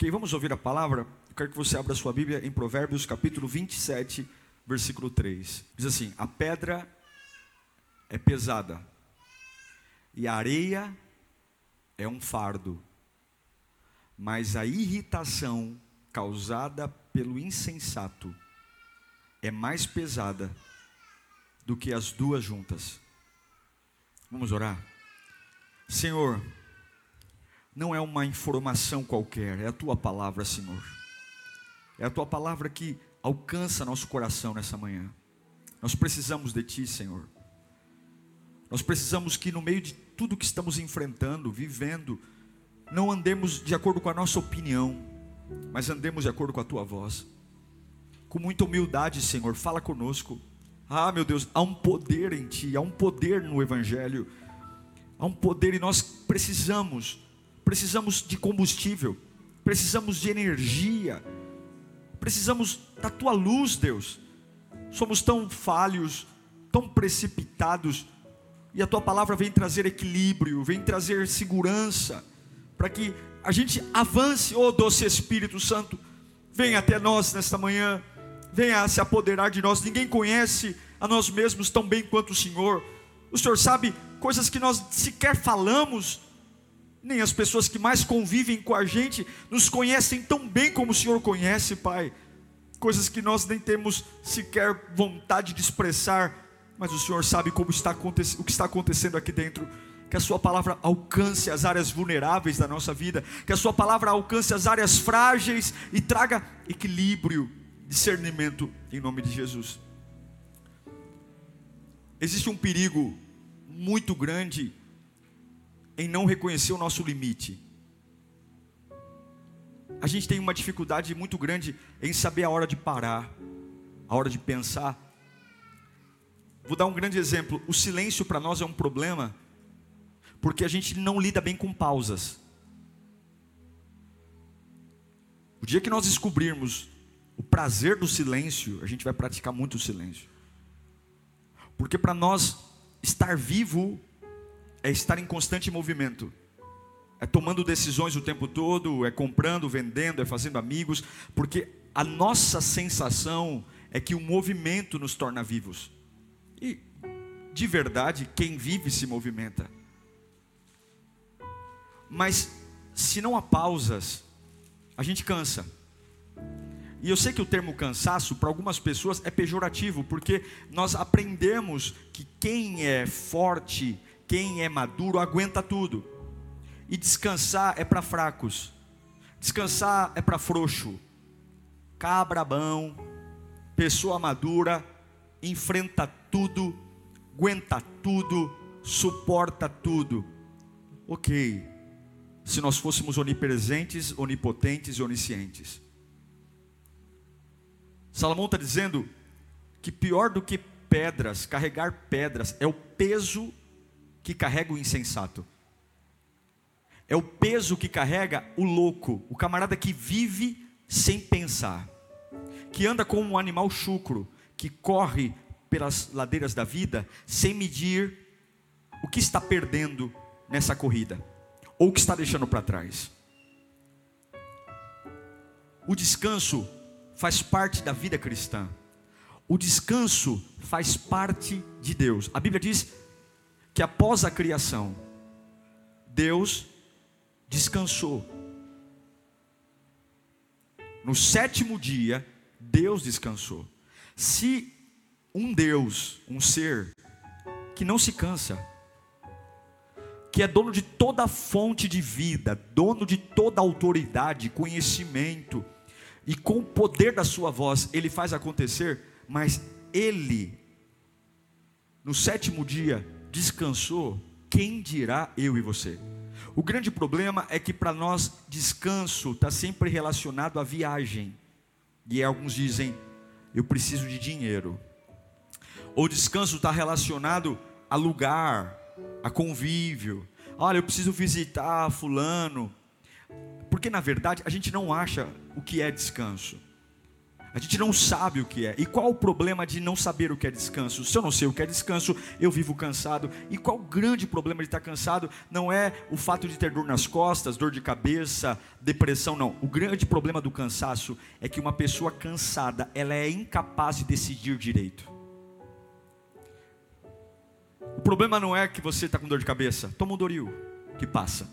Ok, vamos ouvir a palavra? Eu quero que você abra sua Bíblia em Provérbios capítulo 27, versículo 3. Diz assim: A pedra é pesada e a areia é um fardo mas a irritação causada pelo insensato é mais pesada do que as duas juntas. Vamos orar? Senhor, não é uma informação qualquer, é a tua palavra, Senhor. É a tua palavra que alcança nosso coração nessa manhã. Nós precisamos de ti, Senhor. Nós precisamos que no meio de tudo que estamos enfrentando, vivendo, não andemos de acordo com a nossa opinião, mas andemos de acordo com a tua voz. Com muita humildade, Senhor, fala conosco. Ah, meu Deus, há um poder em ti, há um poder no Evangelho, há um poder e nós precisamos, precisamos de combustível, precisamos de energia, precisamos da tua luz, Deus. Somos tão falhos, tão precipitados, e a tua palavra vem trazer equilíbrio, vem trazer segurança para que a gente avance, oh, doce Espírito Santo, venha até nós nesta manhã, venha se apoderar de nós. Ninguém conhece a nós mesmos tão bem quanto o Senhor. O Senhor sabe coisas que nós sequer falamos, nem as pessoas que mais convivem com a gente nos conhecem tão bem como o Senhor conhece, Pai. Coisas que nós nem temos sequer vontade de expressar, mas o Senhor sabe como está o que está acontecendo aqui dentro que a Sua palavra alcance as áreas vulneráveis da nossa vida, que a Sua palavra alcance as áreas frágeis e traga equilíbrio, discernimento, em nome de Jesus. Existe um perigo muito grande em não reconhecer o nosso limite. A gente tem uma dificuldade muito grande em saber a hora de parar, a hora de pensar. Vou dar um grande exemplo: o silêncio para nós é um problema porque a gente não lida bem com pausas. O dia que nós descobrirmos o prazer do silêncio, a gente vai praticar muito o silêncio. Porque para nós estar vivo é estar em constante movimento. É tomando decisões o tempo todo, é comprando, vendendo, é fazendo amigos, porque a nossa sensação é que o movimento nos torna vivos. E de verdade, quem vive se movimenta. Mas se não há pausas, a gente cansa. E eu sei que o termo cansaço para algumas pessoas é pejorativo, porque nós aprendemos que quem é forte, quem é maduro, aguenta tudo. E descansar é para fracos. Descansar é para frouxo. Cabrabão, pessoa madura, enfrenta tudo, aguenta tudo, suporta tudo. Ok, se nós fôssemos onipresentes, onipotentes e oniscientes. Salomão está dizendo que pior do que pedras, carregar pedras, é o peso que carrega o insensato. É o peso que carrega o louco, o camarada que vive sem pensar, que anda como um animal chucro, que corre pelas ladeiras da vida sem medir o que está perdendo nessa corrida ou o que está deixando para trás. O descanso faz parte da vida cristã. O descanso faz parte de Deus. A Bíblia diz que após a criação, Deus descansou. No sétimo dia, Deus descansou. Se um Deus, um ser que não se cansa, que é dono de toda fonte de vida, dono de toda autoridade, conhecimento, e com o poder da sua voz, ele faz acontecer, mas ele, no sétimo dia, descansou, quem dirá eu e você? O grande problema é que para nós descanso está sempre relacionado à viagem. E alguns dizem, eu preciso de dinheiro. Ou descanso está relacionado a lugar, a convívio. Olha, eu preciso visitar fulano. Porque na verdade a gente não acha o que é descanso. A gente não sabe o que é. E qual o problema de não saber o que é descanso? Se eu não sei o que é descanso, eu vivo cansado. E qual o grande problema de estar cansado? Não é o fato de ter dor nas costas, dor de cabeça, depressão, não. O grande problema do cansaço é que uma pessoa cansada, ela é incapaz de decidir direito. O problema não é que você está com dor de cabeça. Toma um Doril, que passa.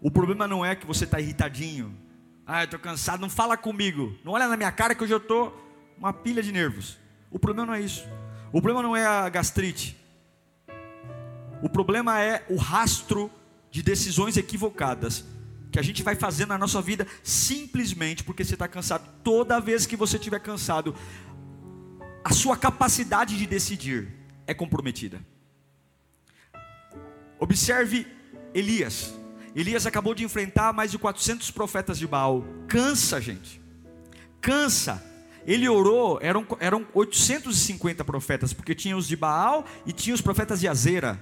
O problema não é que você está irritadinho ah, eu estou cansado, não fala comigo. Não olha na minha cara que hoje eu estou uma pilha de nervos. O problema não é isso. O problema não é a gastrite. O problema é o rastro de decisões equivocadas que a gente vai fazendo na nossa vida simplesmente porque você está cansado. Toda vez que você estiver cansado, a sua capacidade de decidir é comprometida. Observe Elias. Elias acabou de enfrentar mais de 400 profetas de Baal. Cansa, gente. Cansa. Ele orou, eram, eram 850 profetas, porque tinha os de Baal e tinha os profetas de Azera.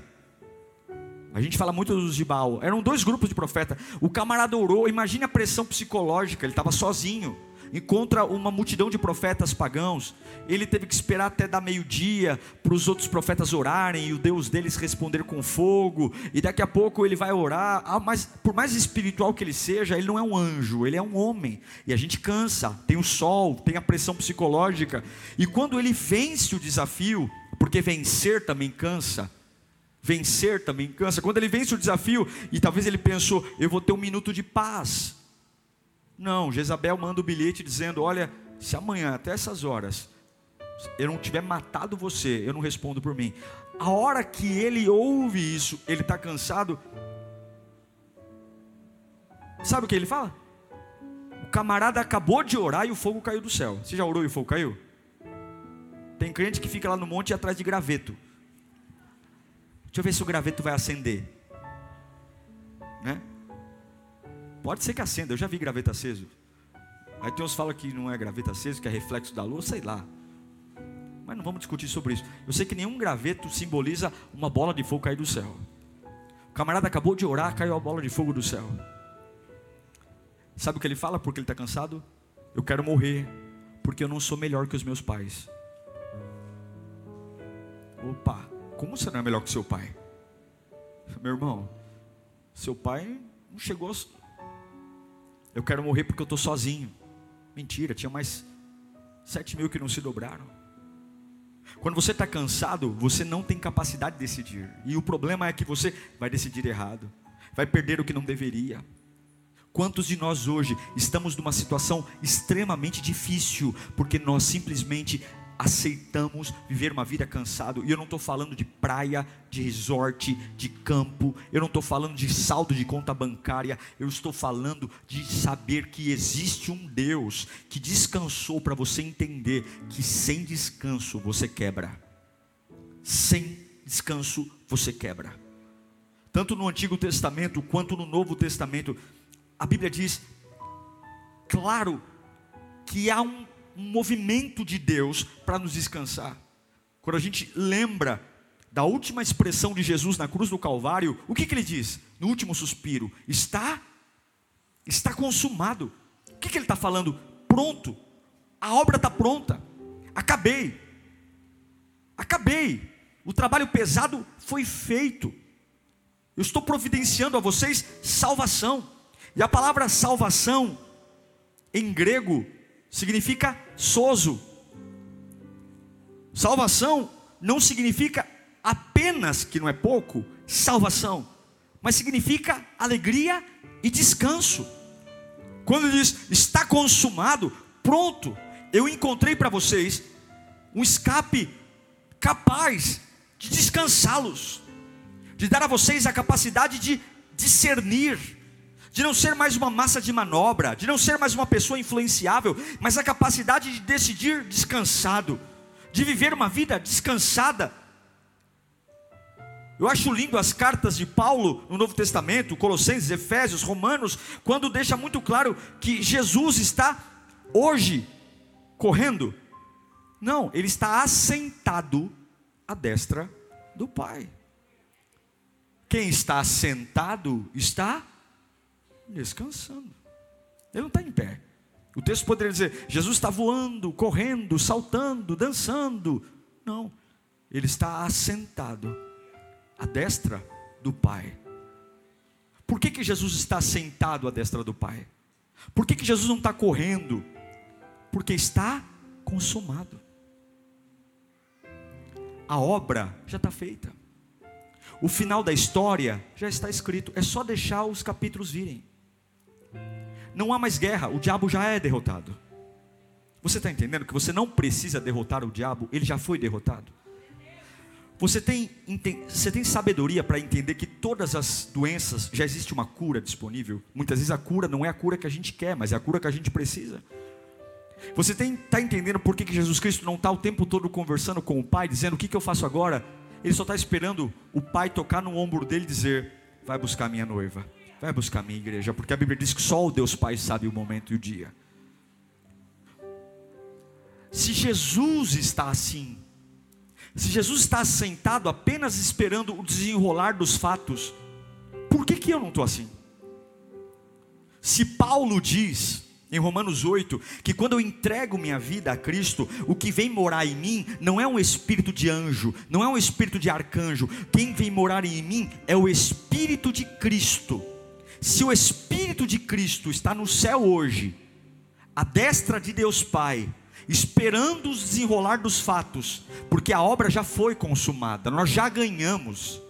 A gente fala muito dos de Baal. Eram dois grupos de profetas. O camarada orou, imagine a pressão psicológica, ele estava sozinho encontra uma multidão de profetas pagãos. Ele teve que esperar até dar meio-dia para os outros profetas orarem e o Deus deles responder com fogo. E daqui a pouco ele vai orar. Ah, mas por mais espiritual que ele seja, ele não é um anjo, ele é um homem. E a gente cansa. Tem o sol, tem a pressão psicológica. E quando ele vence o desafio, porque vencer também cansa. Vencer também cansa. Quando ele vence o desafio, e talvez ele pensou, eu vou ter um minuto de paz. Não, Jezabel manda o bilhete dizendo: Olha, se amanhã, até essas horas, eu não tiver matado você, eu não respondo por mim. A hora que ele ouve isso, ele está cansado. Sabe o que ele fala? O camarada acabou de orar e o fogo caiu do céu. Você já orou e o fogo caiu? Tem crente que fica lá no monte atrás de graveto. Deixa eu ver se o graveto vai acender. Né? Pode ser que acenda, eu já vi graveto aceso. Aí tem uns que falam que não é graveto aceso, que é reflexo da luz, sei lá. Mas não vamos discutir sobre isso. Eu sei que nenhum graveto simboliza uma bola de fogo cair do céu. O camarada acabou de orar, caiu a bola de fogo do céu. Sabe o que ele fala porque ele está cansado? Eu quero morrer, porque eu não sou melhor que os meus pais. Opa, como você não é melhor que seu pai? Meu irmão, seu pai não chegou eu quero morrer porque eu estou sozinho. Mentira, tinha mais sete mil que não se dobraram. Quando você está cansado, você não tem capacidade de decidir. E o problema é que você vai decidir errado, vai perder o que não deveria. Quantos de nós hoje estamos numa situação extremamente difícil, porque nós simplesmente aceitamos viver uma vida cansado. E eu não estou falando de praia, de resort, de campo. Eu não estou falando de saldo de conta bancária. Eu estou falando de saber que existe um Deus que descansou para você entender que sem descanso você quebra. Sem descanso você quebra. Tanto no Antigo Testamento quanto no Novo Testamento, a Bíblia diz claro que há um um movimento de Deus para nos descansar. Quando a gente lembra da última expressão de Jesus na cruz do Calvário, o que, que ele diz? No último suspiro: está, está consumado. O que, que ele está falando? Pronto, a obra está pronta, acabei, acabei, o trabalho pesado foi feito. Eu estou providenciando a vocês salvação. E a palavra salvação, em grego, significa sozo. Salvação não significa apenas, que não é pouco, salvação, mas significa alegria e descanso. Quando diz está consumado, pronto, eu encontrei para vocês um escape capaz de descansá-los, de dar a vocês a capacidade de discernir de não ser mais uma massa de manobra, de não ser mais uma pessoa influenciável, mas a capacidade de decidir descansado, de viver uma vida descansada. Eu acho lindo as cartas de Paulo no Novo Testamento, Colossenses, Efésios, Romanos, quando deixa muito claro que Jesus está hoje correndo. Não, ele está assentado à destra do Pai. Quem está sentado está descansando. Ele não está em pé. O texto poderia dizer: Jesus está voando, correndo, saltando, dançando. Não, ele está assentado à destra do Pai. Por que, que Jesus está sentado à destra do Pai? Por que, que Jesus não está correndo? Porque está consumado. A obra já está feita. O final da história já está escrito. É só deixar os capítulos virem. Não há mais guerra, o diabo já é derrotado. Você está entendendo que você não precisa derrotar o diabo, ele já foi derrotado. Você tem, você tem sabedoria para entender que todas as doenças já existe uma cura disponível. Muitas vezes a cura não é a cura que a gente quer, mas é a cura que a gente precisa. Você está entendendo por que, que Jesus Cristo não está o tempo todo conversando com o Pai, dizendo o que, que eu faço agora? Ele só está esperando o Pai tocar no ombro dele e dizer: Vai buscar minha noiva, vai buscar minha igreja, porque a Bíblia diz que só o Deus Pai sabe o momento e o dia. Se Jesus está assim, se Jesus está sentado apenas esperando o desenrolar dos fatos, por que, que eu não estou assim? Se Paulo diz em Romanos 8 que quando eu entrego minha vida a Cristo, o que vem morar em mim não é um espírito de anjo, não é um espírito de arcanjo, quem vem morar em mim é o Espírito de Cristo. Se o Espírito de Cristo está no céu hoje, à destra de Deus Pai, esperando o desenrolar dos fatos, porque a obra já foi consumada, nós já ganhamos.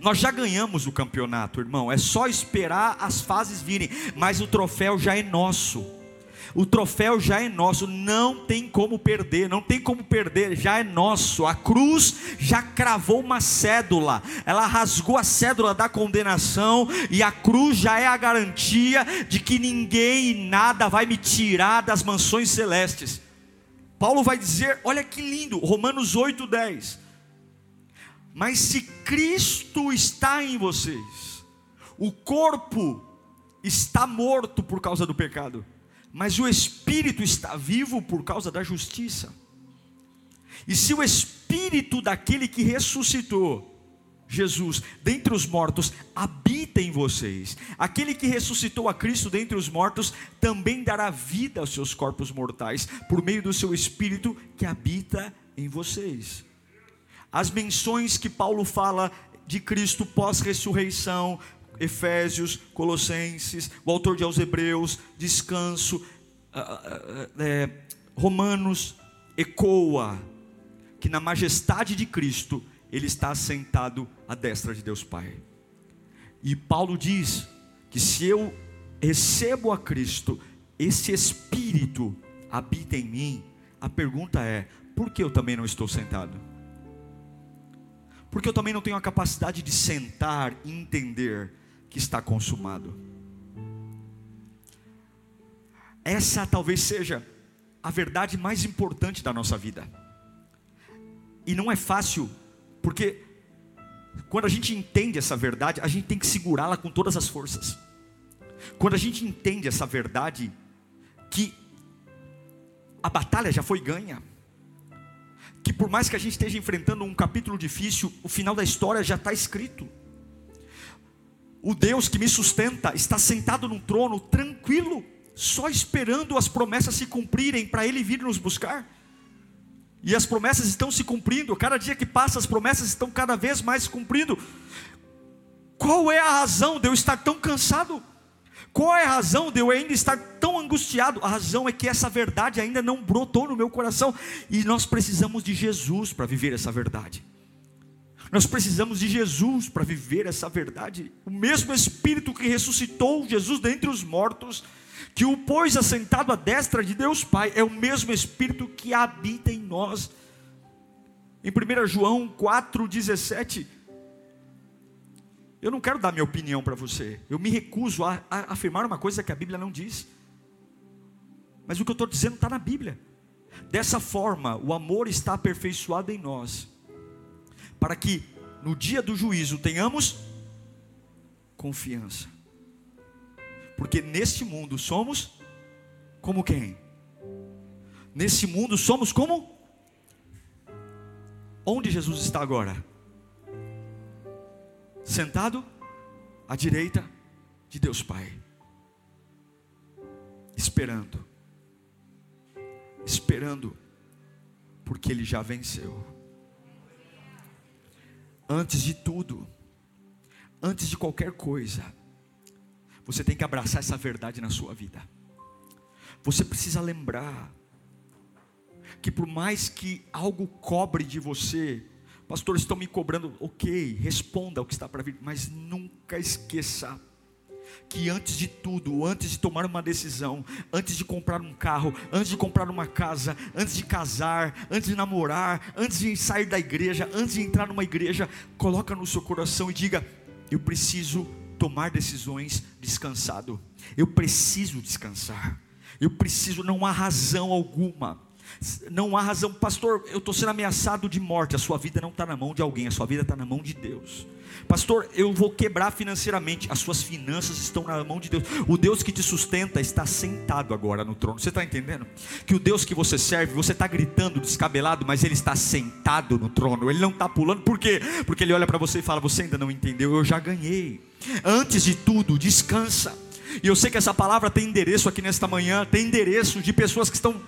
Nós já ganhamos o campeonato, irmão. É só esperar as fases virem, mas o troféu já é nosso. O troféu já é nosso, não tem como perder, não tem como perder, já é nosso. A cruz já cravou uma cédula, ela rasgou a cédula da condenação, e a cruz já é a garantia de que ninguém e nada vai me tirar das mansões celestes. Paulo vai dizer: olha que lindo, Romanos 8, 10. Mas se Cristo está em vocês, o corpo está morto por causa do pecado, mas o espírito está vivo por causa da justiça. E se o espírito daquele que ressuscitou, Jesus, dentre os mortos, habita em vocês. Aquele que ressuscitou a Cristo dentre os mortos também dará vida aos seus corpos mortais, por meio do seu Espírito que habita em vocês. As menções que Paulo fala de Cristo pós-ressurreição, Efésios, Colossenses, o autor de aos Hebreus, descanso, é, Romanos, ecoa que na majestade de Cristo ele está sentado à destra de Deus Pai. E Paulo diz que se eu recebo a Cristo, esse Espírito habita em mim. A pergunta é: por que eu também não estou sentado? Porque eu também não tenho a capacidade de sentar e entender que está consumado. Essa talvez seja a verdade mais importante da nossa vida. E não é fácil porque quando a gente entende essa verdade, a gente tem que segurá-la com todas as forças. Quando a gente entende essa verdade, que a batalha já foi ganha, que por mais que a gente esteja enfrentando um capítulo difícil, o final da história já está escrito. O Deus que me sustenta está sentado num trono tranquilo, só esperando as promessas se cumprirem para Ele vir nos buscar. E as promessas estão se cumprindo, cada dia que passa, as promessas estão cada vez mais se cumprindo. Qual é a razão de eu estar tão cansado? Qual é a razão de eu ainda estar tão angustiado? A razão é que essa verdade ainda não brotou no meu coração e nós precisamos de Jesus para viver essa verdade. Nós precisamos de Jesus para viver essa verdade. O mesmo Espírito que ressuscitou Jesus dentre os mortos que o pôs assentado à destra de Deus Pai, é o mesmo Espírito que habita em nós. Em 1 João 4,17, eu não quero dar minha opinião para você, eu me recuso a, a, afirmar uma coisa que a Bíblia não diz, mas o que eu estou dizendo está na Bíblia. Dessa forma, o amor está aperfeiçoado em nós, para que no dia do juízo tenhamos confiança. Porque neste mundo somos como quem? Nesse mundo somos como? Onde Jesus está agora? Sentado à direita de Deus Pai, esperando, esperando, porque Ele já venceu. Antes de tudo, antes de qualquer coisa, você tem que abraçar essa verdade na sua vida. Você precisa lembrar que por mais que algo cobre de você, pastores estão me cobrando, ok, responda o que está para vir, mas nunca esqueça que antes de tudo, antes de tomar uma decisão, antes de comprar um carro, antes de comprar uma casa, antes de casar, antes de namorar, antes de sair da igreja, antes de entrar numa igreja, coloca no seu coração e diga: eu preciso tomar decisões descansado. Eu preciso descansar. Eu preciso, não há razão alguma não há razão, pastor. Eu estou sendo ameaçado de morte. A sua vida não está na mão de alguém, a sua vida está na mão de Deus. Pastor, eu vou quebrar financeiramente. As suas finanças estão na mão de Deus. O Deus que te sustenta está sentado agora no trono. Você está entendendo? Que o Deus que você serve, você está gritando descabelado, mas Ele está sentado no trono. Ele não está pulando. Por quê? Porque Ele olha para você e fala: Você ainda não entendeu? Eu já ganhei. Antes de tudo, descansa. E eu sei que essa palavra tem endereço aqui nesta manhã, tem endereço de pessoas que estão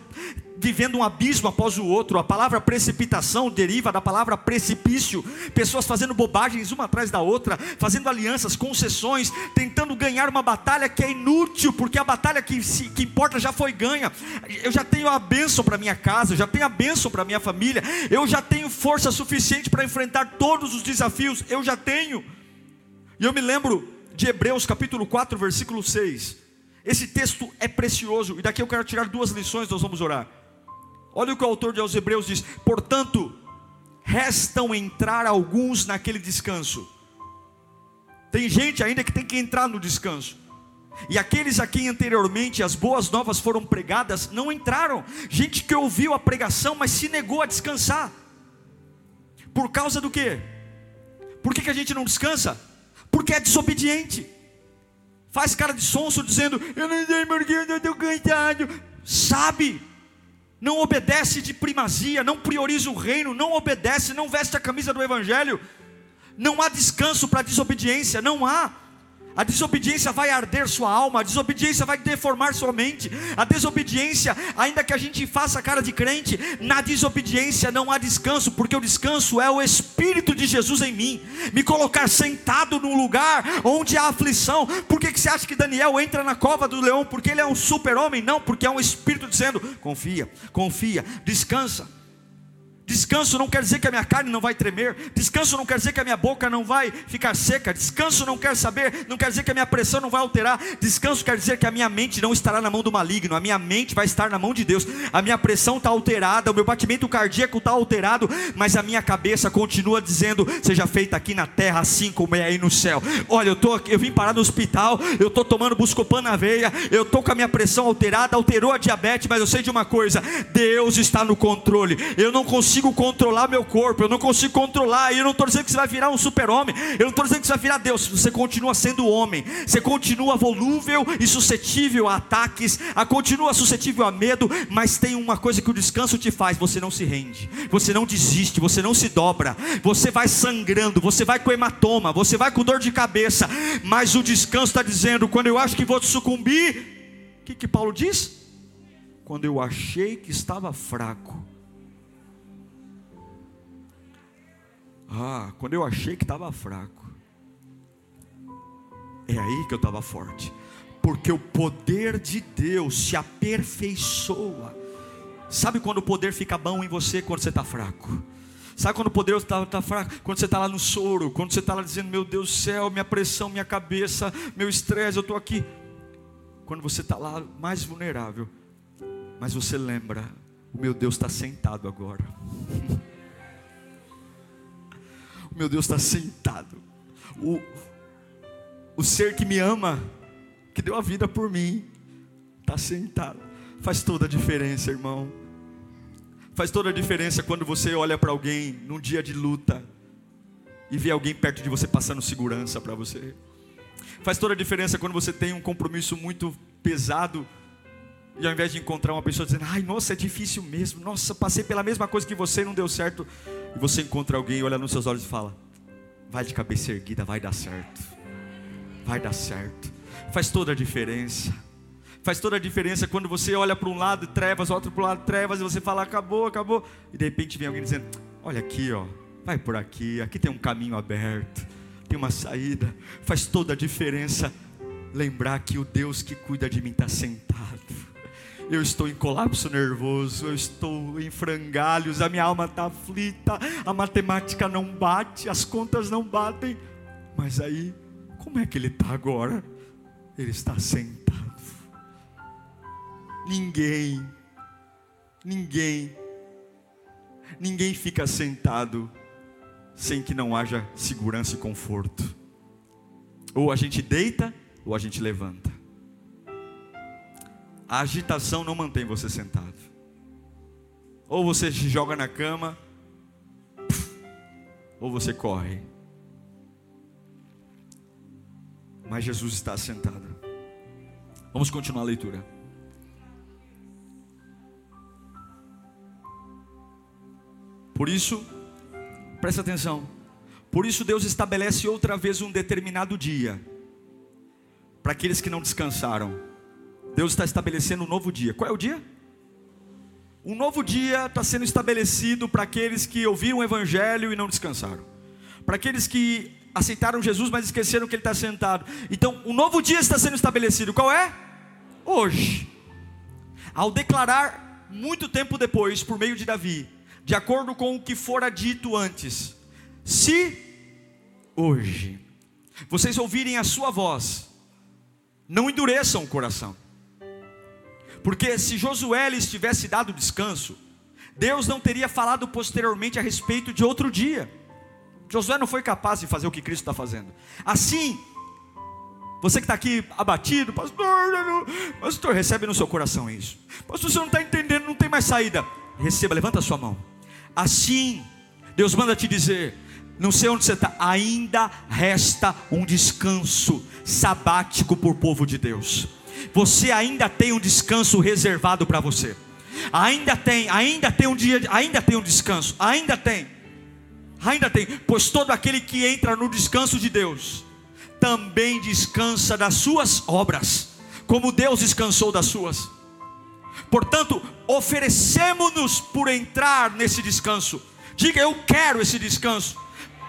vivendo um abismo após o outro. A palavra precipitação deriva da palavra precipício. Pessoas fazendo bobagens uma atrás da outra, fazendo alianças, concessões, tentando ganhar uma batalha que é inútil, porque a batalha que, se, que importa já foi ganha. Eu já tenho a bênção para minha casa, eu já tenho a bênção para minha família, eu já tenho força suficiente para enfrentar todos os desafios, eu já tenho. E eu me lembro de Hebreus capítulo 4, versículo 6. Esse texto é precioso, e daqui eu quero tirar duas lições, nós vamos orar. Olha o que o autor de aos Hebreus diz: Portanto, restam entrar alguns naquele descanso. Tem gente ainda que tem que entrar no descanso. E aqueles a quem anteriormente as boas novas foram pregadas não entraram. Gente que ouviu a pregação, mas se negou a descansar. Por causa do quê? Por que, que a gente não descansa? Porque é desobediente. Faz cara de sonso dizendo: Eu não sei porque eu estou cansado. Sabe não obedece de primazia, não prioriza o reino, não obedece, não veste a camisa do Evangelho, não há descanso para desobediência, não há. A desobediência vai arder sua alma, a desobediência vai deformar sua mente. A desobediência, ainda que a gente faça cara de crente, na desobediência não há descanso, porque o descanso é o Espírito de Jesus em mim. Me colocar sentado num lugar onde há aflição. Por que, que você acha que Daniel entra na cova do leão? Porque ele é um super-homem? Não, porque é um Espírito dizendo: confia, confia, descansa. Descanso não quer dizer que a minha carne não vai tremer. Descanso não quer dizer que a minha boca não vai ficar seca. Descanso não quer saber, não quer dizer que a minha pressão não vai alterar. Descanso quer dizer que a minha mente não estará na mão do maligno. A minha mente vai estar na mão de Deus. A minha pressão está alterada, o meu batimento cardíaco está alterado, mas a minha cabeça continua dizendo: seja feita aqui na terra, assim como é aí no céu. Olha, eu tô, eu vim parar no hospital, eu estou tomando buscopan na veia, eu estou com a minha pressão alterada, alterou a diabetes, mas eu sei de uma coisa: Deus está no controle. Eu não consigo consigo controlar meu corpo, eu não consigo controlar, eu não estou dizendo que você vai virar um super-homem, eu não estou dizendo que você vai virar Deus, você continua sendo homem, você continua volúvel e suscetível a ataques, a continua suscetível a medo, mas tem uma coisa que o descanso te faz: você não se rende, você não desiste, você não se dobra, você vai sangrando, você vai com hematoma, você vai com dor de cabeça, mas o descanso está dizendo: quando eu acho que vou sucumbir, o que, que Paulo diz? Quando eu achei que estava fraco, Ah, quando eu achei que estava fraco, é aí que eu estava forte, porque o poder de Deus se aperfeiçoa. Sabe quando o poder fica bom em você quando você está fraco? Sabe quando o poder está tá fraco? Quando você está lá no soro, quando você está lá dizendo: Meu Deus do céu, minha pressão, minha cabeça, meu estresse, eu estou aqui. Quando você está lá mais vulnerável, mas você lembra: O meu Deus está sentado agora. Meu Deus está sentado. O, o ser que me ama, que deu a vida por mim, está sentado. Faz toda a diferença, irmão. Faz toda a diferença quando você olha para alguém num dia de luta e ver alguém perto de você passando segurança para você. Faz toda a diferença quando você tem um compromisso muito pesado e ao invés de encontrar uma pessoa dizendo, ai, nossa, é difícil mesmo, nossa, passei pela mesma coisa que você e não deu certo. E você encontra alguém, olha nos seus olhos e fala, vai de cabeça erguida, vai dar certo. Vai dar certo. Faz toda a diferença. Faz toda a diferença quando você olha para um lado trevas, outro para o lado trevas, e você fala, acabou, acabou. E de repente vem alguém dizendo, olha aqui, ó, vai por aqui, aqui tem um caminho aberto, tem uma saída. Faz toda a diferença lembrar que o Deus que cuida de mim está sentado eu estou em colapso nervoso, eu estou em frangalhos, a minha alma está aflita, a matemática não bate, as contas não batem. Mas aí, como é que ele está agora? Ele está sentado. Ninguém, ninguém, ninguém fica sentado sem que não haja segurança e conforto. Ou a gente deita, ou a gente levanta. A agitação não mantém você sentado. Ou você se joga na cama, ou você corre. Mas Jesus está sentado. Vamos continuar a leitura. Por isso, presta atenção. Por isso Deus estabelece outra vez um determinado dia para aqueles que não descansaram. Deus está estabelecendo um novo dia. Qual é o dia? Um novo dia está sendo estabelecido para aqueles que ouviram o Evangelho e não descansaram. Para aqueles que aceitaram Jesus, mas esqueceram que Ele está sentado. Então, um novo dia está sendo estabelecido. Qual é? Hoje. Ao declarar, muito tempo depois, por meio de Davi, de acordo com o que fora dito antes: Se hoje vocês ouvirem a sua voz, não endureçam o coração porque se Josué lhes tivesse dado descanso, Deus não teria falado posteriormente a respeito de outro dia. Josué não foi capaz de fazer o que Cristo está fazendo. Assim, você que está aqui abatido, pastor, pastor, recebe no seu coração isso. Pastor, você não está entendendo, não tem mais saída. Receba, levanta a sua mão. Assim, Deus manda te dizer: não sei onde você está, ainda resta um descanso sabático por povo de Deus você ainda tem um descanso reservado para você. Ainda tem, ainda tem um dia, ainda tem um descanso, ainda tem. Ainda tem, pois todo aquele que entra no descanso de Deus também descansa das suas obras, como Deus descansou das suas. Portanto, oferecemos-nos por entrar nesse descanso. Diga, eu quero esse descanso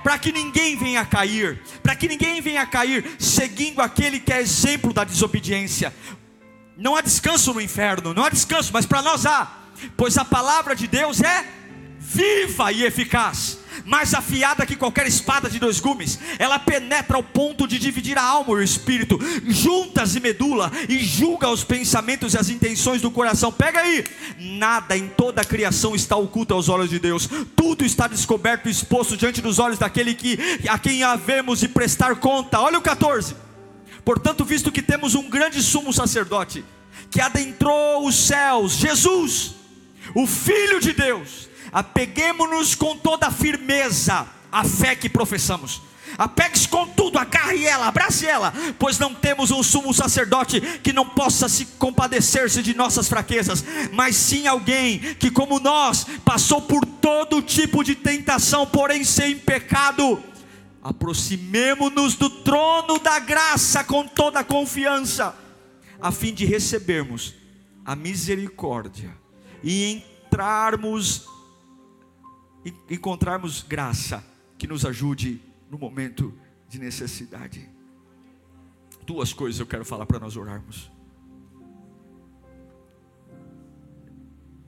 para que ninguém venha a cair, para que ninguém venha a cair seguindo aquele que é exemplo da desobediência. Não há descanso no inferno, não há descanso, mas para nós há, pois a palavra de Deus é viva e eficaz mais afiada que qualquer espada de dois gumes, ela penetra ao ponto de dividir a alma e o espírito, juntas e medula, e julga os pensamentos e as intenções do coração. Pega aí, nada em toda a criação está oculto aos olhos de Deus, tudo está descoberto e exposto diante dos olhos daquele que a quem havemos de prestar conta. Olha o 14. Portanto, visto que temos um grande sumo sacerdote que adentrou os céus, Jesus, o Filho de Deus, apeguemos-nos com toda a firmeza à fé que professamos. Apegue-se com tudo, agarre ela, abrace ela, pois não temos um sumo sacerdote que não possa se compadecer-se de nossas fraquezas, mas sim alguém que, como nós, passou por todo tipo de tentação, porém sem pecado. Aproximemo-nos do trono da graça com toda a confiança, a fim de recebermos a misericórdia e entrarmos encontrarmos graça que nos ajude no momento de necessidade. Duas coisas eu quero falar para nós orarmos.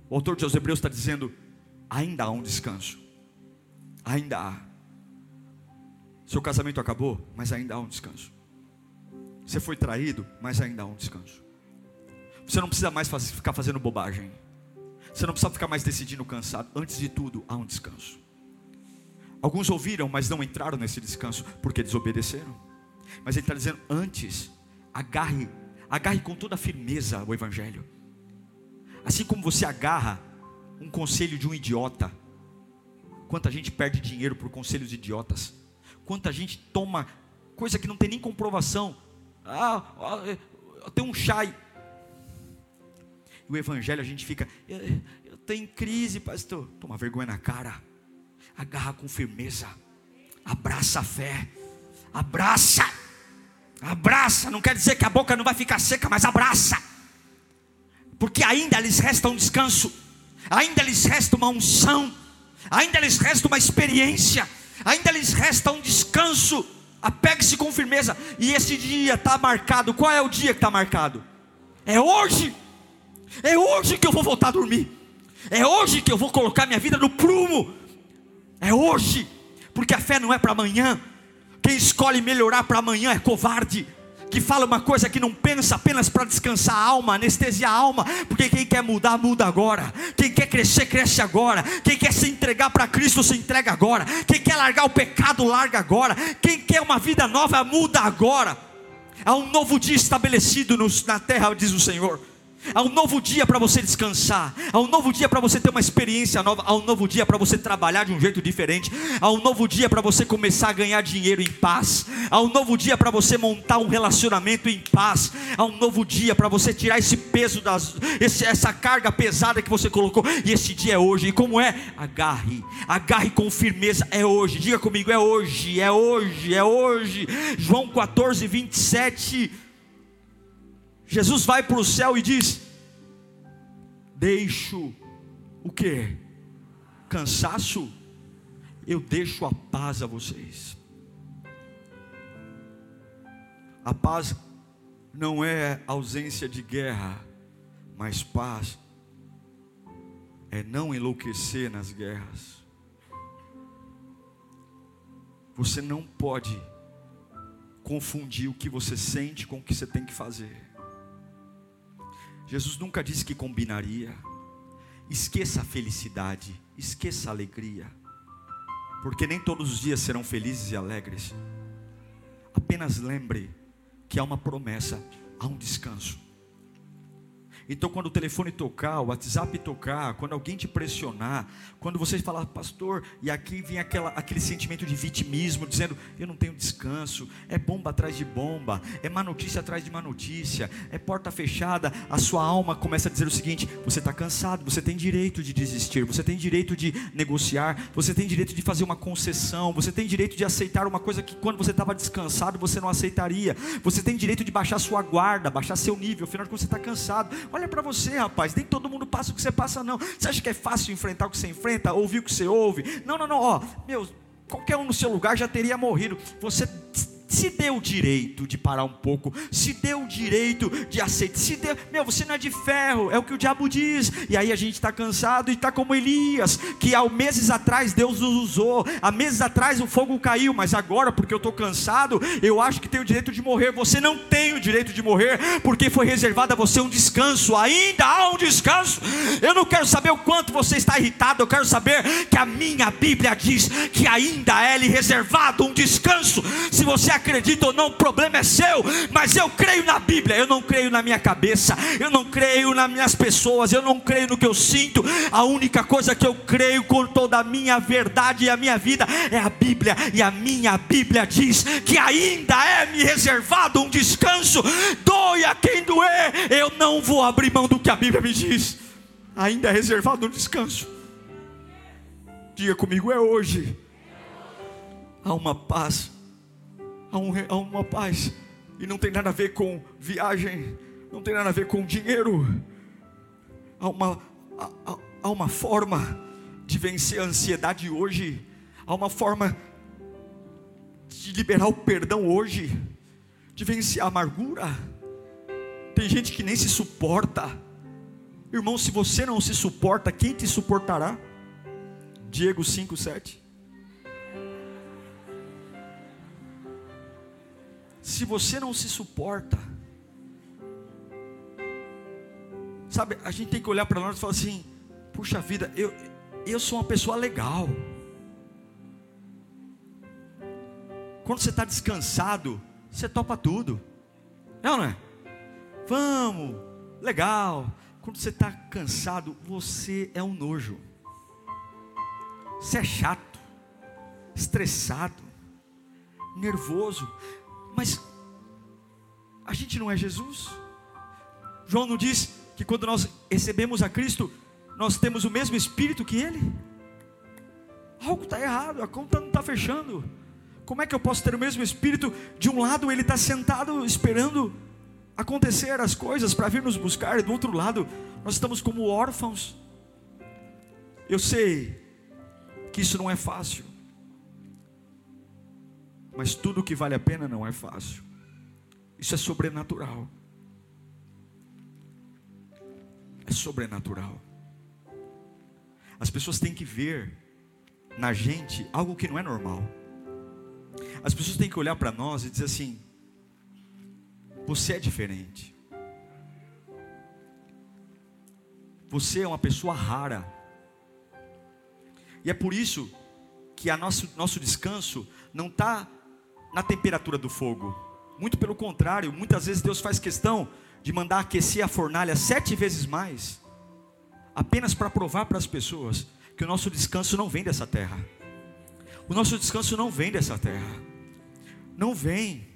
O autor de aos Hebreus está dizendo: ainda há um descanso, ainda há. Seu casamento acabou, mas ainda há um descanso. Você foi traído, mas ainda há um descanso. Você não precisa mais ficar fazendo bobagem. Você não precisa ficar mais decidindo cansado. Antes de tudo, há um descanso. Alguns ouviram, mas não entraram nesse descanso porque desobedeceram. Mas ele está dizendo: antes, agarre, agarre com toda firmeza o Evangelho. Assim como você agarra um conselho de um idiota. Quanta gente perde dinheiro por conselhos idiotas. Quanta gente toma coisa que não tem nem comprovação. Ah, ah tem um chá. E o evangelho a gente fica, eu, eu tenho crise, pastor. Toma vergonha na cara. Agarra com firmeza. Abraça a fé. Abraça. Abraça. Não quer dizer que a boca não vai ficar seca, mas abraça. Porque ainda lhes resta um descanso. Ainda lhes resta uma unção. Ainda lhes resta uma experiência. Ainda lhes resta um descanso. Apegue-se com firmeza. E esse dia está marcado. Qual é o dia que está marcado? É hoje. É hoje que eu vou voltar a dormir. É hoje que eu vou colocar minha vida no prumo. É hoje. Porque a fé não é para amanhã. Quem escolhe melhorar para amanhã é covarde que fala uma coisa que não pensa apenas para descansar a alma, anestesia a alma, porque quem quer mudar, muda agora, quem quer crescer, cresce agora, quem quer se entregar para Cristo, se entrega agora, quem quer largar o pecado, larga agora, quem quer uma vida nova, muda agora. Há um novo dia estabelecido na terra, diz o Senhor. Há um novo dia para você descansar. Há um novo dia para você ter uma experiência nova. Há um novo dia para você trabalhar de um jeito diferente. Há um novo dia para você começar a ganhar dinheiro em paz. Há um novo dia para você montar um relacionamento em paz. Há um novo dia para você tirar esse peso das, esse, essa carga pesada que você colocou. E esse dia é hoje. E como é? Agarre, agarre com firmeza. É hoje. Diga comigo, é hoje, é hoje, é hoje. João 14, 27. Jesus vai para o céu e diz: Deixo o que? Cansaço? Eu deixo a paz a vocês. A paz não é ausência de guerra, mas paz é não enlouquecer nas guerras. Você não pode confundir o que você sente com o que você tem que fazer. Jesus nunca disse que combinaria. Esqueça a felicidade, esqueça a alegria, porque nem todos os dias serão felizes e alegres. Apenas lembre que há uma promessa, há um descanso. Então, quando o telefone tocar, o WhatsApp tocar, quando alguém te pressionar, quando você falar, pastor, e aqui vem aquela, aquele sentimento de vitimismo, dizendo, eu não tenho descanso, é bomba atrás de bomba, é má notícia atrás de má notícia, é porta fechada, a sua alma começa a dizer o seguinte: você está cansado, você tem direito de desistir, você tem direito de negociar, você tem direito de fazer uma concessão, você tem direito de aceitar uma coisa que quando você estava descansado você não aceitaria, você tem direito de baixar sua guarda, baixar seu nível, afinal de contas você está cansado. Olha para você, rapaz, nem todo mundo passa o que você passa, não. Você acha que é fácil enfrentar o que você enfrenta, ouvir o que você ouve? Não, não, não, ó, meu, qualquer um no seu lugar já teria morrido. Você se deu o direito de parar um pouco, se deu o direito de aceitar, se meu, você não é de ferro, é o que o diabo diz, e aí a gente está cansado e está como Elias, que há meses atrás Deus nos usou, há meses atrás o fogo caiu, mas agora, porque eu estou cansado, eu acho que tenho o direito de morrer, você não tem o direito de morrer, porque foi reservado a você um descanso, ainda há um descanso, eu não quero saber o quanto você está irritado, eu quero saber que a minha Bíblia diz que ainda é lhe reservado um descanso, se você acredita ou não, o problema é seu, mas eu creio na Bíblia, eu não creio na minha cabeça, eu não creio nas minhas pessoas, eu não creio no que eu sinto, a única coisa que eu creio com toda a minha verdade e a minha vida é a Bíblia, e a minha Bíblia diz que ainda é me reservado um descanso, doe a quem doer, eu não vou abrir mão do que a Bíblia me diz, ainda é reservado um descanso. Diga comigo, é hoje. Há uma paz há, um, há uma paz, e não tem nada a ver com viagem, não tem nada a ver com dinheiro, há uma, há, há uma forma de vencer a ansiedade hoje, há uma forma de liberar o perdão hoje, de vencer a amargura. Tem gente que nem se suporta. Irmão, se você não se suporta, quem te suportará? Diego 5, se você não se suporta, sabe, a gente tem que olhar para nós e falar assim: puxa vida, eu, eu sou uma pessoa legal. Quando você está descansado, você topa tudo, não, não é? Vamos, legal. Quando você está cansado, você é um nojo, você é chato, estressado nervoso. Mas a gente não é Jesus? João não diz que quando nós recebemos a Cristo, nós temos o mesmo Espírito que Ele? Algo está errado, a conta não está fechando. Como é que eu posso ter o mesmo Espírito? De um lado ele está sentado esperando acontecer as coisas para vir nos buscar, e do outro lado nós estamos como órfãos. Eu sei que isso não é fácil, mas tudo que vale a pena não é fácil. Isso é sobrenatural. É sobrenatural. As pessoas têm que ver na gente algo que não é normal. As pessoas têm que olhar para nós e dizer assim: você é diferente. Você é uma pessoa rara. E é por isso que a nosso, nosso descanso não está na temperatura do fogo. Muito pelo contrário, muitas vezes Deus faz questão de mandar aquecer a fornalha sete vezes mais, apenas para provar para as pessoas que o nosso descanso não vem dessa terra. O nosso descanso não vem dessa terra. Não vem.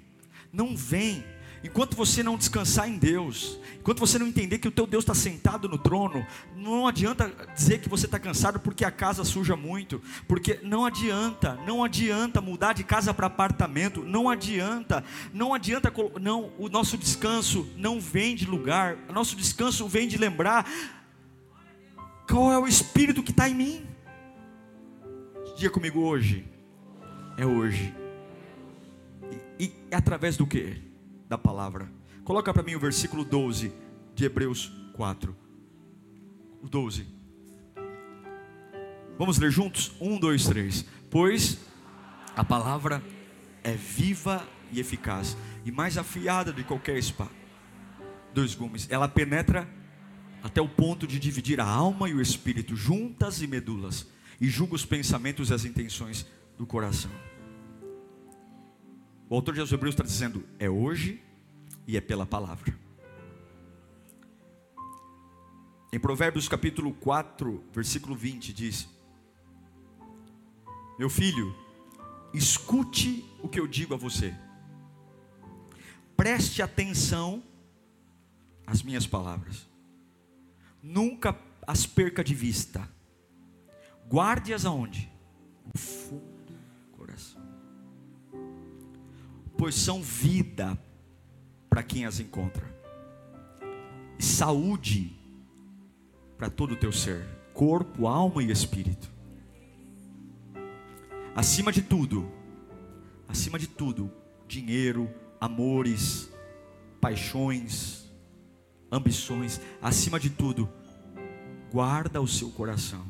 Não vem. Enquanto você não descansar em Deus, enquanto você não entender que o teu Deus está sentado no trono, não adianta dizer que você está cansado porque a casa suja muito, porque não adianta, não adianta mudar de casa para apartamento, não adianta, não adianta, não, o nosso descanso não vem de lugar, o nosso descanso vem de lembrar qual é o Espírito que está em mim. Diga comigo hoje. É hoje. E, e através do que? Da palavra. Coloca para mim o versículo 12 de Hebreus 4. O 12. Vamos ler juntos? Um, dois, três. Pois a palavra é viva e eficaz, e mais afiada de qualquer espada. Dois gumes. Ela penetra até o ponto de dividir a alma e o espírito, juntas e medulas, e julga os pensamentos e as intenções do coração. O autor de Hebreus está dizendo: é hoje e é pela palavra. Em Provérbios capítulo 4, versículo 20, diz: Meu filho, escute o que eu digo a você, preste atenção às minhas palavras nunca as perca de vista. Guarde-as aonde? No fundo Pois são vida para quem as encontra. E saúde para todo o teu ser, corpo, alma e espírito. Acima de tudo, acima de tudo, dinheiro, amores, paixões, ambições, acima de tudo, guarda o seu coração,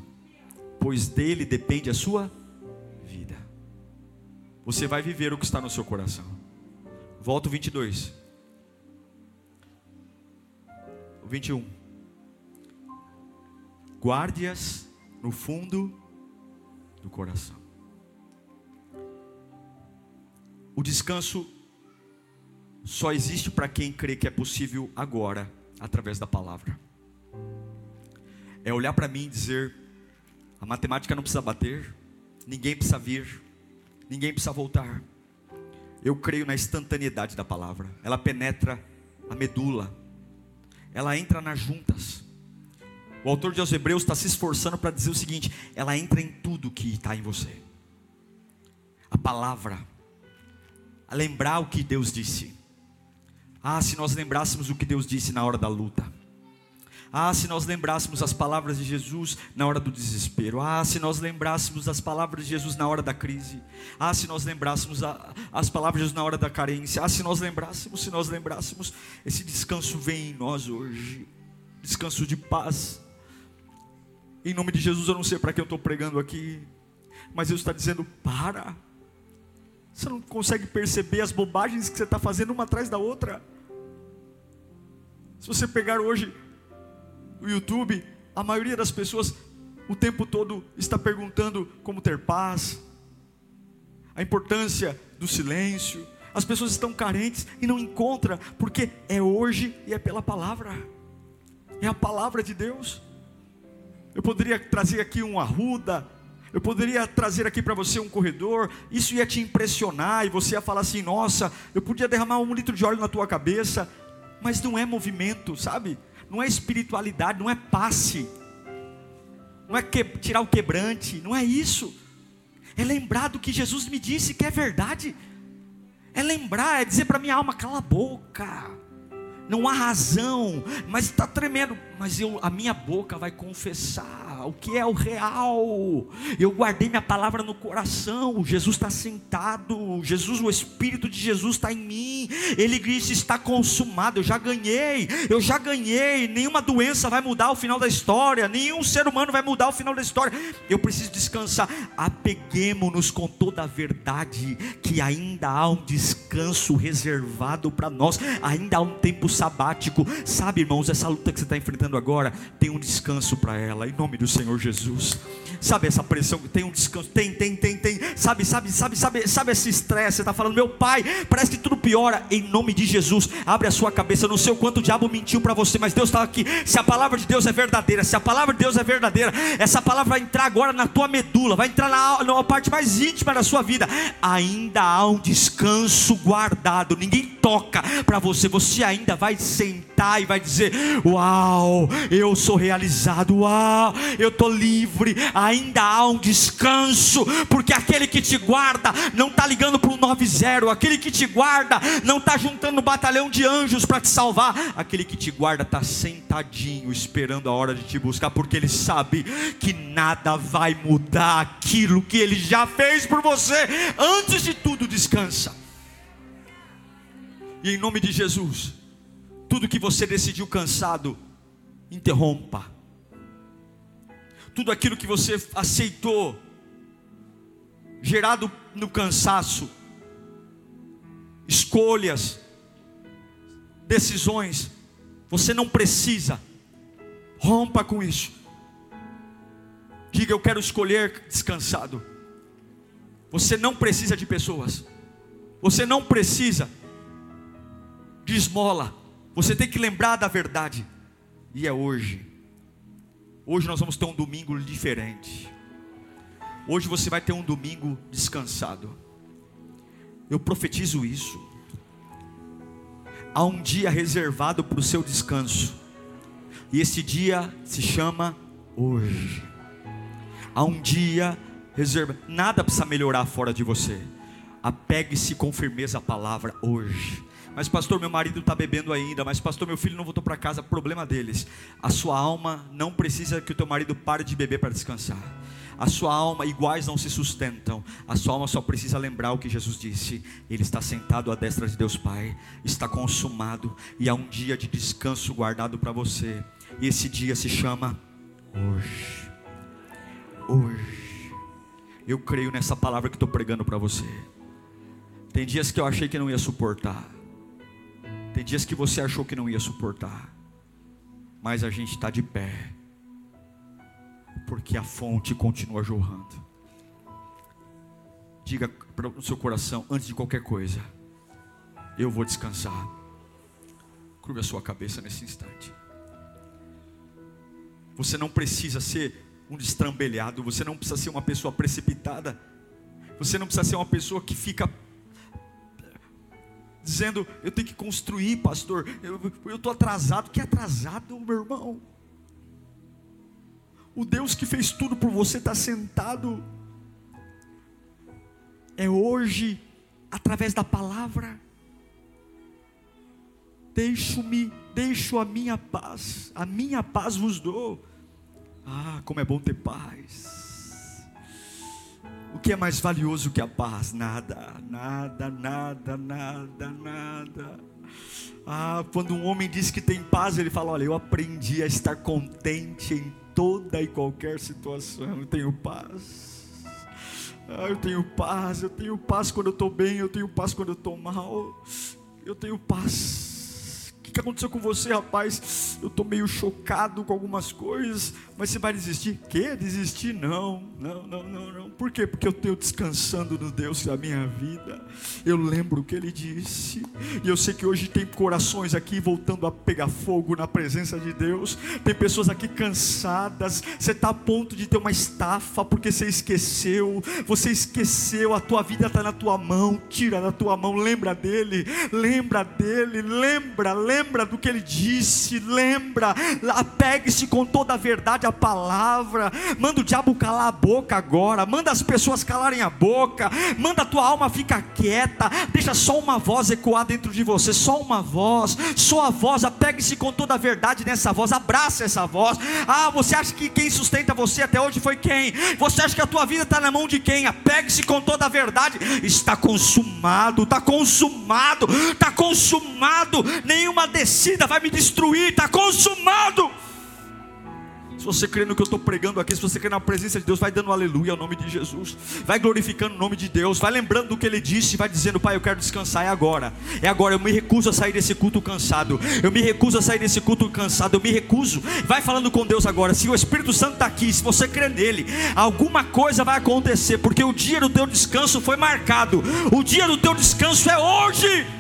pois dele depende a sua vida. Você vai viver o que está no seu coração. Volta o 22. O 21. Guarde-as no fundo do coração. O descanso só existe para quem crê que é possível agora através da palavra. É olhar para mim e dizer: a matemática não precisa bater, ninguém precisa vir, ninguém precisa voltar. Eu creio na instantaneidade da palavra, ela penetra a medula, ela entra nas juntas. O autor de Aos Hebreus está se esforçando para dizer o seguinte: ela entra em tudo que está em você. A palavra, a lembrar o que Deus disse. Ah, se nós lembrássemos o que Deus disse na hora da luta. Ah, se nós lembrássemos as palavras de Jesus na hora do desespero. Ah, se nós lembrássemos as palavras de Jesus na hora da crise. Ah, se nós lembrássemos a, as palavras de Jesus na hora da carência. Ah, se nós lembrássemos, se nós lembrássemos, esse descanso vem em nós hoje. Descanso de paz. Em nome de Jesus, eu não sei para que eu estou pregando aqui, mas Deus está dizendo: para. Você não consegue perceber as bobagens que você está fazendo uma atrás da outra. Se você pegar hoje o YouTube, a maioria das pessoas o tempo todo está perguntando como ter paz, a importância do silêncio. As pessoas estão carentes e não encontram, porque é hoje e é pela palavra. É a palavra de Deus. Eu poderia trazer aqui um arruda, Eu poderia trazer aqui para você um corredor, isso ia te impressionar, e você ia falar assim: nossa, eu podia derramar um litro de óleo na tua cabeça, mas não é movimento, sabe? Não é espiritualidade, não é passe, não é que, tirar o quebrante, não é isso. É lembrar do que Jesus me disse que é verdade. É lembrar, é dizer para minha alma: cala a boca. Não há razão, mas está tremendo. Mas eu, a minha boca vai confessar o que é o real. Eu guardei minha palavra no coração. Jesus está sentado. Jesus, o Espírito de Jesus está em mim. Ele disse: está consumado. Eu já ganhei. Eu já ganhei. Nenhuma doença vai mudar o final da história. Nenhum ser humano vai mudar o final da história. Eu preciso descansar. Apeguemos-nos com toda a verdade que ainda há um descanso reservado para nós. Ainda há um tempo sabático. Sabe, irmãos, essa luta que você está enfrentando agora tem um descanso para ela. Em nome do Senhor Jesus. Sabe essa pressão? Tem um descanso? Tem, tem, tem, tem. Sabe, sabe, sabe, sabe, sabe esse estresse? Você está falando, meu pai, parece que tudo piora. Em nome de Jesus, abre a sua cabeça. Eu não sei o quanto o diabo mentiu para você, mas Deus está aqui. Se a palavra de Deus é verdadeira, se a palavra de Deus é verdadeira, essa palavra vai entrar agora na tua medula, vai entrar na, na parte mais íntima da sua vida. Ainda há um descanso guardado. Ninguém toca para você. Você ainda vai sentar e vai dizer: Uau, eu sou realizado. Uau, eu estou livre, ainda há um descanso, porque aquele que te guarda não está ligando para um 90, aquele que te guarda não está juntando um batalhão de anjos para te salvar, aquele que te guarda está sentadinho, esperando a hora de te buscar, porque ele sabe que nada vai mudar aquilo que ele já fez por você, antes de tudo, descansa. E em nome de Jesus, tudo que você decidiu cansado, interrompa. Tudo aquilo que você aceitou, gerado no cansaço, escolhas, decisões, você não precisa, rompa com isso. Diga, eu quero escolher descansado. Você não precisa de pessoas, você não precisa de esmola, você tem que lembrar da verdade, e é hoje. Hoje nós vamos ter um domingo diferente. Hoje você vai ter um domingo descansado. Eu profetizo isso. Há um dia reservado para o seu descanso. E esse dia se chama hoje. Há um dia reservado. Nada precisa melhorar fora de você. Apegue-se com firmeza à palavra hoje. Mas, pastor, meu marido está bebendo ainda. Mas, pastor, meu filho não voltou para casa. Problema deles. A sua alma não precisa que o teu marido pare de beber para descansar. A sua alma, iguais não se sustentam. A sua alma só precisa lembrar o que Jesus disse. Ele está sentado à destra de Deus Pai. Está consumado. E há um dia de descanso guardado para você. E esse dia se chama hoje. Hoje. Eu creio nessa palavra que estou pregando para você. Tem dias que eu achei que não ia suportar. Tem dias que você achou que não ia suportar, mas a gente está de pé, porque a fonte continua jorrando. Diga para o seu coração, antes de qualquer coisa, eu vou descansar. Curva a sua cabeça nesse instante. Você não precisa ser um destrambelhado, você não precisa ser uma pessoa precipitada, você não precisa ser uma pessoa que fica dizendo: Eu tenho que construir, pastor. Eu estou atrasado. Que atrasado, meu irmão? O Deus que fez tudo por você está sentado. É hoje, através da palavra. Deixo-me, deixo a minha paz, a minha paz vos dou. Ah, como é bom ter paz. O que é mais valioso que a paz? Nada, nada, nada, nada, nada. Ah, quando um homem diz que tem paz, ele fala: Olha, eu aprendi a estar contente em toda e qualquer situação. Eu tenho paz. Ah, eu tenho paz. Eu tenho paz quando eu estou bem. Eu tenho paz quando eu estou mal. Eu tenho paz. que, que aconteceu com você, rapaz? Eu estou meio chocado com algumas coisas, mas você vai desistir? Que? Desistir? Não, não, não, não, não. Por quê? Porque eu estou descansando no Deus da minha vida. Eu lembro o que Ele disse, e eu sei que hoje tem corações aqui voltando a pegar fogo na presença de Deus. Tem pessoas aqui cansadas. Você está a ponto de ter uma estafa porque você esqueceu. Você esqueceu. A tua vida está na tua mão. Tira da tua mão. Lembra dele. Lembra dele. Lembra. Lembra do que ele disse. Lembra. Apegue-se com toda a verdade palavra. Manda o diabo calar a boca agora. Manda as pessoas calarem a boca. Manda a tua alma ficar quieta. Deixa só uma voz ecoar dentro de você. Só uma voz. Só a voz. Apegue-se com toda a verdade nessa voz. Abraça essa voz. Ah, você acha que quem sustenta você até hoje foi quem? Você acha que a tua vida está na mão de quem? Apegue-se com toda a verdade. Está consumado, está consumado, está consumado. Nenhuma descida vai me destruir. Está consumado. Se você crê no que eu estou pregando aqui, se você crê na presença de Deus, vai dando aleluia ao nome de Jesus, vai glorificando o nome de Deus, vai lembrando do que ele disse, vai dizendo, Pai, eu quero descansar, é agora, é agora, eu me recuso a sair desse culto cansado, eu me recuso a sair desse culto cansado, eu me recuso, vai falando com Deus agora, se o Espírito Santo está aqui, se você crê nele, alguma coisa vai acontecer, porque o dia do teu descanso foi marcado, o dia do teu descanso é hoje.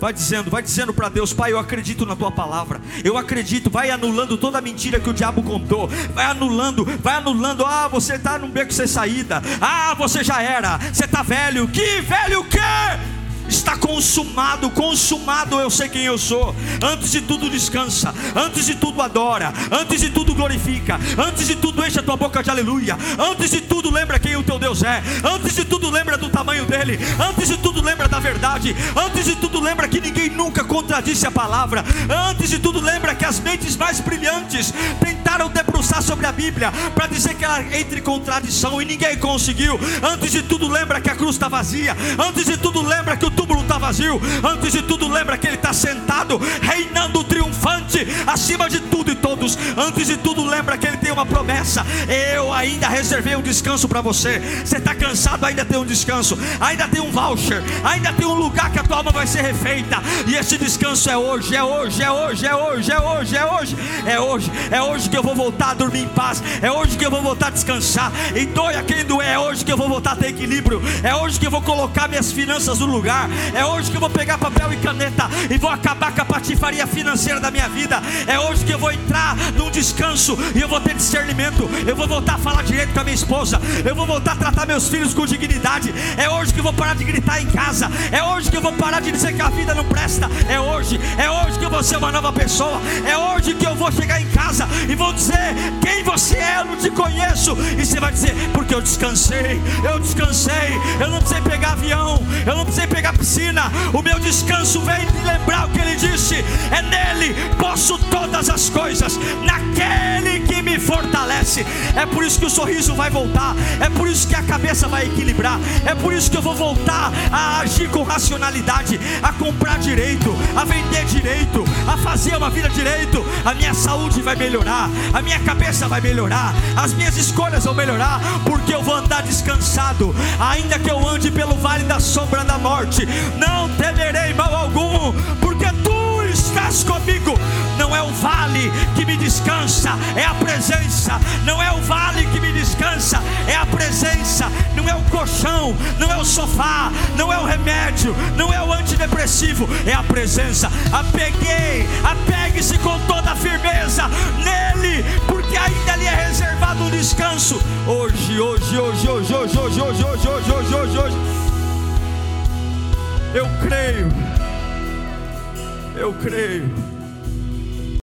Vai dizendo, vai dizendo para Deus, Pai, eu acredito na tua palavra. Eu acredito, vai anulando toda a mentira que o diabo contou. Vai anulando, vai anulando. Ah, você está num beco sem saída. Ah, você já era. Você está velho. Que velho o quê? Está consumado, consumado, eu sei quem eu sou. Antes de tudo descansa, antes de tudo adora, antes de tudo glorifica, antes de tudo enche a tua boca de aleluia, antes de tudo lembra quem o teu Deus é, antes de tudo lembra do tamanho dele, antes de tudo lembra da verdade, antes de tudo lembra que ninguém nunca contradisse a palavra, antes de tudo lembra que as mentes mais brilhantes tentaram debruçar sobre a Bíblia para dizer que ela entra em contradição e ninguém conseguiu. Antes de tudo lembra que a cruz está vazia, antes de tudo lembra que o túmulo está vazio. Antes de tudo, lembra que Ele está sentado, reinando triunfante acima de tudo e todos. Antes de tudo, lembra que Ele tem uma promessa. Eu ainda reservei um descanso para você. Você está cansado, ainda tem um descanso, ainda tem um voucher, ainda tem um lugar que a tua alma vai ser refeita. E esse descanso é hoje, é hoje, é hoje, é hoje, é hoje, é hoje, é hoje, é hoje que eu vou voltar a dormir em paz. É hoje que eu vou voltar a descansar. E doia quem doer, é hoje que eu vou voltar a ter equilíbrio. É hoje que eu vou colocar minhas finanças no lugar. É hoje que eu vou pegar papel e caneta e vou acabar com a patifaria financeira da minha vida. É hoje que eu vou entrar num descanso e eu vou ter discernimento. Eu vou voltar a falar direito com a minha esposa. Eu vou voltar a tratar meus filhos com dignidade. Que eu vou parar de gritar em casa. É hoje que eu vou parar de dizer que a vida não presta. É hoje, é hoje que eu vou ser uma nova pessoa. É hoje que eu vou chegar em casa e vou dizer quem você é, eu não te conheço. E você vai dizer, porque eu descansei, eu descansei, eu não precisei pegar avião, eu não precisei pegar piscina, o meu descanso vem de lembrar o que ele disse: é nele posso todas as coisas, naquele me fortalece. É por isso que o sorriso vai voltar, é por isso que a cabeça vai equilibrar, é por isso que eu vou voltar a agir com racionalidade, a comprar direito, a vender direito, a fazer uma vida direito. A minha saúde vai melhorar, a minha cabeça vai melhorar, as minhas escolhas vão melhorar, porque eu vou andar descansado, ainda que eu ande pelo vale da sombra da morte, não temerei mal algum, porque estás comigo. Não é o vale que me descansa, é a presença. Não é o vale que me descansa, é a presença. Não é o colchão, não é o sofá, não é o remédio, não é o antidepressivo, é a presença. Apeguei, apegue-se com toda a firmeza nele, porque ainda lhe é reservado um descanso. Hoje, hoje, hoje, hoje, hoje, hoje, hoje, hoje, hoje, hoje, hoje. hoje. Eu creio. Eu creio.